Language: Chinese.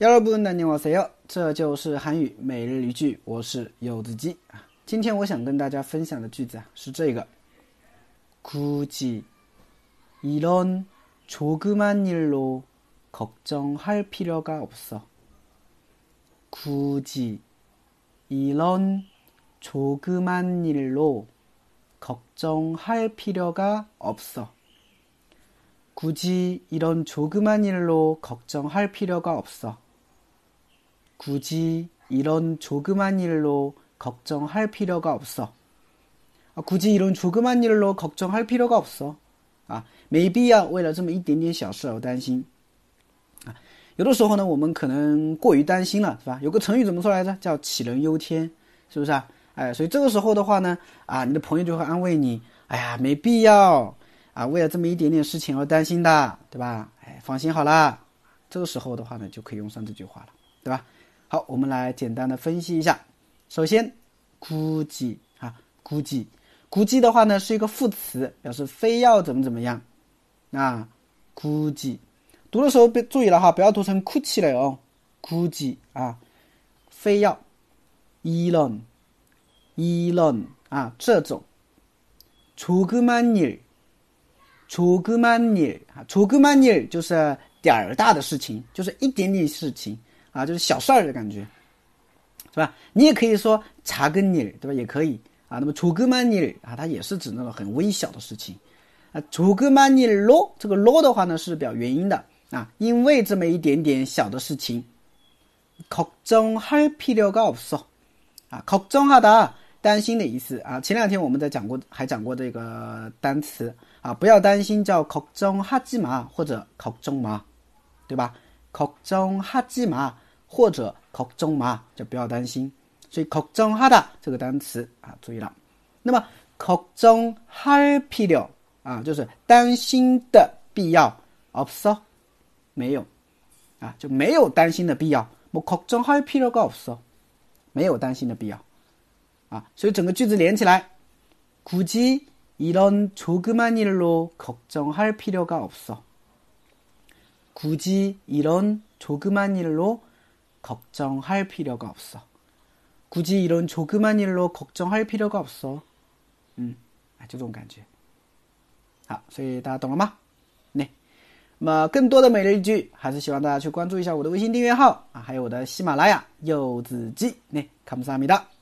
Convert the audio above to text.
여러분안녕하세요，这就是韩语每日一句，我是柚子鸡啊。今天我想跟大家分享的句子啊是这个：굳이이런조그만일로걱정할필요가없어굳이이런조그만일로걱정할필요가없어굳이이런조그만일로걱정할필요가없어 굳이이런조그만일로걱정할필요가없어아굳이이런조그만일로걱정할필요가없어啊，没必要为了这么一点点小事而担心啊。有的时候呢，我们可能过于担心了，是吧？有个成语怎么说来着？叫杞人忧天，是不是啊？哎，所以这个时候的话呢，啊，你的朋友就会安慰你，哎呀，没必要啊，为了这么一点点事情而担心的，对吧？哎，放心好了。这个时候的话呢，就可以用上这句话了，对吧？ 好，我们来简单的分析一下。首先，估计啊，估计，估计的话呢是一个副词，表示非要怎么怎么样。啊，估计，读的时候别注意了哈，不要读成哭泣了哦。估计啊，非要，이런一런啊，这种，조그만 일， 조그만 일， 啊，조그만 일就是点儿大的事情，就是一点点事情。 啊，就是小事儿的感觉，是吧？你也可以说查根尼对吧？也可以啊。那么楚格曼尼啊，它也是指那种很微小的事情啊。楚格曼尼罗这个罗的话呢是表原因的啊，因为这么一点点小的事情，걱정할필요가없어啊，걱정하다担心的意思啊。前两天我们在讲过，还讲过这个单词啊，不要担心叫걱정하지 마， 或者걱정 마， 对吧？걱정하지 마。 或者걱정 마， 就不要担心。所以걱정하다这个单词啊，注意了。那么걱정할필요啊，就是担心的必要없어没有啊，就没有担心的必要。뭐걱정할필요가없어没有担心的必要啊。所以整个句子连起来，굳이이런조그만일로걱정할필요가없어굳이이런조그만일로 걱정할 필요가 없어. 굳이 이런 조그만 일로 걱정할 필요가 없어. 음, 这种感觉。好，所以大家懂了吗？那么更多的每日一句，还是希望大家去关注一下我的微信订阅号啊，还有我的喜马拉雅柚子鸡。那，감사합니다。